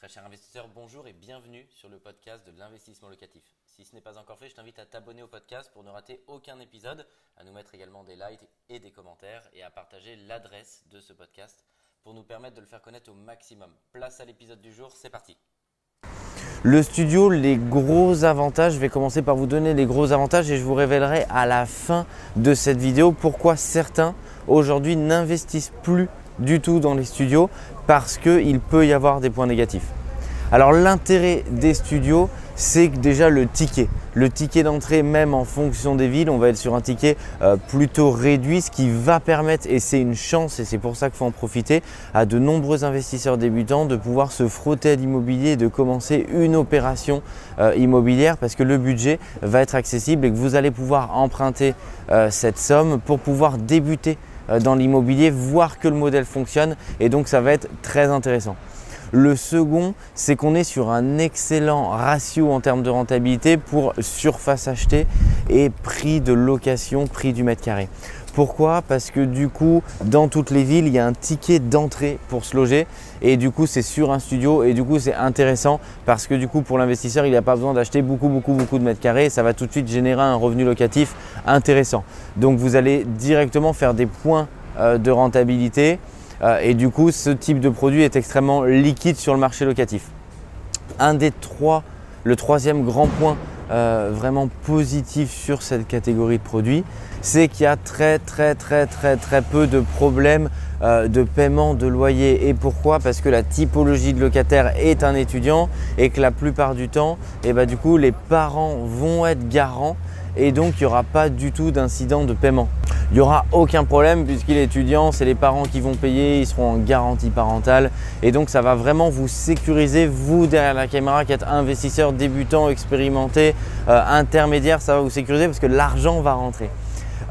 Très cher investisseur, bonjour et bienvenue sur le podcast de l'investissement locatif. Si ce n'est pas encore fait, je t'invite à t'abonner au podcast pour ne rater aucun épisode, à nous mettre également des likes et des commentaires et à partager l'adresse de ce podcast pour nous permettre de le faire connaître au maximum. Place à l'épisode du jour, c'est parti. Le studio, les gros avantages, je vais commencer par vous donner les gros avantages et je vous révélerai à la fin de cette vidéo pourquoi certains aujourd'hui n'investissent plus du tout dans les studios parce qu'il peut y avoir des points négatifs. Alors l'intérêt des studios, c'est déjà le ticket. Le ticket d'entrée, même en fonction des villes, on va être sur un ticket euh, plutôt réduit, ce qui va permettre, et c'est une chance, et c'est pour ça qu'il faut en profiter, à de nombreux investisseurs débutants de pouvoir se frotter à l'immobilier et de commencer une opération euh, immobilière parce que le budget va être accessible et que vous allez pouvoir emprunter euh, cette somme pour pouvoir débuter dans l'immobilier, voir que le modèle fonctionne et donc ça va être très intéressant. Le second, c'est qu'on est sur un excellent ratio en termes de rentabilité pour surface achetée et prix de location, prix du mètre carré. Pourquoi? Parce que du coup, dans toutes les villes, il y a un ticket d'entrée pour se loger. Et du coup, c'est sur un studio. Et du coup, c'est intéressant parce que du coup, pour l'investisseur, il n'a pas besoin d'acheter beaucoup, beaucoup, beaucoup de mètres carrés. Ça va tout de suite générer un revenu locatif intéressant. Donc, vous allez directement faire des points euh, de rentabilité et du coup, ce type de produit est extrêmement liquide sur le marché locatif. Un des trois, le troisième grand point euh, vraiment positif sur cette catégorie de produits, c'est qu'il y a très très très très très peu de problèmes euh, de paiement de loyer. Et pourquoi? Parce que la typologie de locataire est un étudiant et que la plupart du temps, et eh ben, du coup, les parents vont être garants et donc il n'y aura pas du tout d'incident de paiement. Il n'y aura aucun problème puisqu'il est étudiant, c'est les parents qui vont payer, ils seront en garantie parentale. Et donc ça va vraiment vous sécuriser, vous derrière la caméra qui êtes investisseur débutant, expérimenté, euh, intermédiaire, ça va vous sécuriser parce que l'argent va rentrer.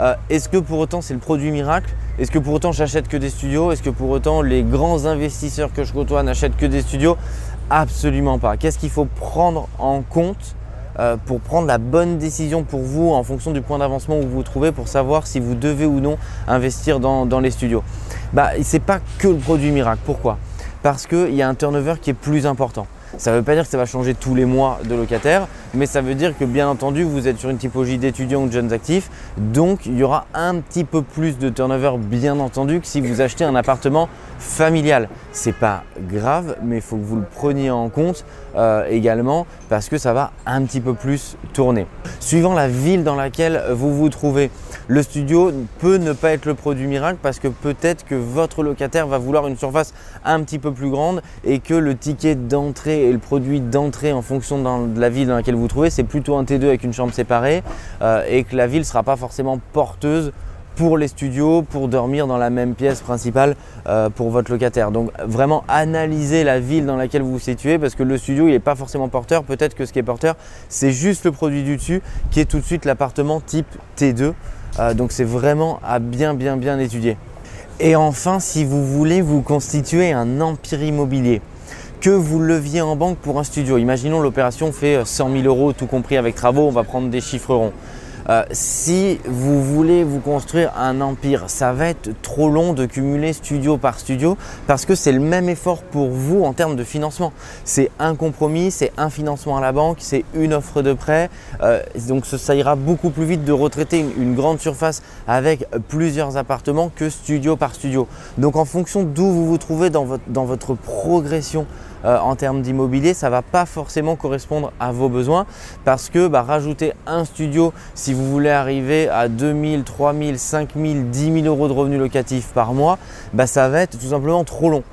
Euh, est-ce que pour autant c'est le produit miracle? Est-ce que pour autant j'achète que des studios? Est-ce que pour autant les grands investisseurs que je côtoie n'achètent que des studios? Absolument pas. Qu'est-ce qu'il faut prendre en compte? Euh, pour prendre la bonne décision pour vous en fonction du point d'avancement où vous vous trouvez pour savoir si vous devez ou non investir dans, les studios. Bah, Ce n'est pas que le produit miracle. Pourquoi? Parce qu'il y a un turnover qui est plus important. Ça ne veut pas dire que ça va changer tous les mois de locataire, mais ça veut dire que bien entendu, vous êtes sur une typologie d'étudiants ou de jeunes actifs, donc il y aura un petit peu plus de turnover bien entendu que si vous achetez un appartement familial. C'est pas grave, mais il faut que vous le preniez en compte euh, également parce que ça va un petit peu plus tourner. Suivant la ville dans laquelle vous vous trouvez, le studio peut ne pas être le produit miracle parce que peut-être que votre locataire va vouloir une surface un petit peu plus grande et que le ticket d'entrée et le produit d'entrée en fonction de la ville dans laquelle vous trouvez, c'est plutôt un T2 avec une chambre séparée euh, et que la ville ne sera pas forcément porteuse pour les studios, pour dormir dans la même pièce principale euh, pour votre locataire. Donc vraiment analyser la ville dans laquelle vous vous situez parce que le studio il n'est pas forcément porteur. Peut-être que ce qui est porteur c'est juste le produit du dessus qui est tout de suite l'appartement type T2. Euh, donc c'est vraiment à bien bien bien étudier. Et enfin si vous voulez vous constituer un empire immobilier que vous leviez en banque pour un studio. Imaginons l'opération fait 100 000 euros tout compris avec travaux, on va prendre des chiffres ronds. Euh, si vous voulez vous construire un empire, ça va être trop long de cumuler studio par studio parce que c'est le même effort pour vous en termes de financement. C'est un compromis, c'est un financement à la banque, c'est une offre de prêt. Euh, donc ça ira beaucoup plus vite de retraiter une, grande surface avec plusieurs appartements que studio par studio. Donc en fonction d'où vous vous trouvez dans votre progression euh, en termes d'immobilier, ça ne va pas forcément correspondre à vos besoins parce que bah, rajouter un studio si vous voulez arriver à 2000, 3000, 5000, 10 000 euros de revenus locatifs par mois, bah, ça va être tout simplement trop long.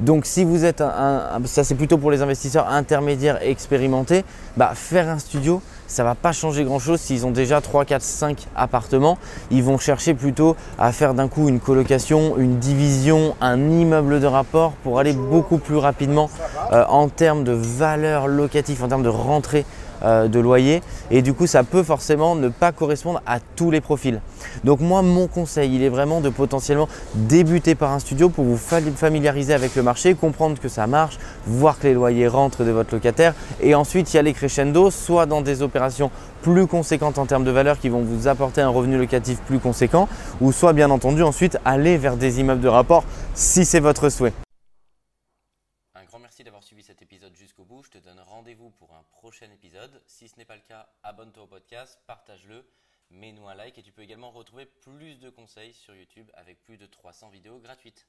Donc si vous êtes un, ça c'est plutôt pour les investisseurs intermédiaires expérimentés, bah, faire un studio, ça ne va pas changer grand chose s'ils ont déjà 3, 4, 5 appartements. Ils vont chercher plutôt à faire d'un coup une colocation, une division, un immeuble de rapport pour aller beaucoup plus rapidement euh, en termes de valeur locative, en termes de rentrée euh, de loyer et du coup ça peut forcément ne pas correspondre à tous les profils. Donc moi mon conseil il est vraiment de potentiellement débuter par un studio pour vous familiariser avec le marché, comprendre que ça marche, voir que les loyers rentrent de votre locataire et ensuite y aller crescendo soit dans des opérations plus conséquentes en termes de valeur qui vont vous apporter un revenu locatif plus conséquent ou soit bien entendu ensuite aller vers des immeubles de rapport si c'est votre souhait Je te donne rendez-vous pour un prochain épisode. Si ce n'est pas le cas, abonne-toi au podcast, partage-le, mets-nous un like et tu peux également retrouver plus de conseils sur YouTube avec plus de 300 vidéos gratuites.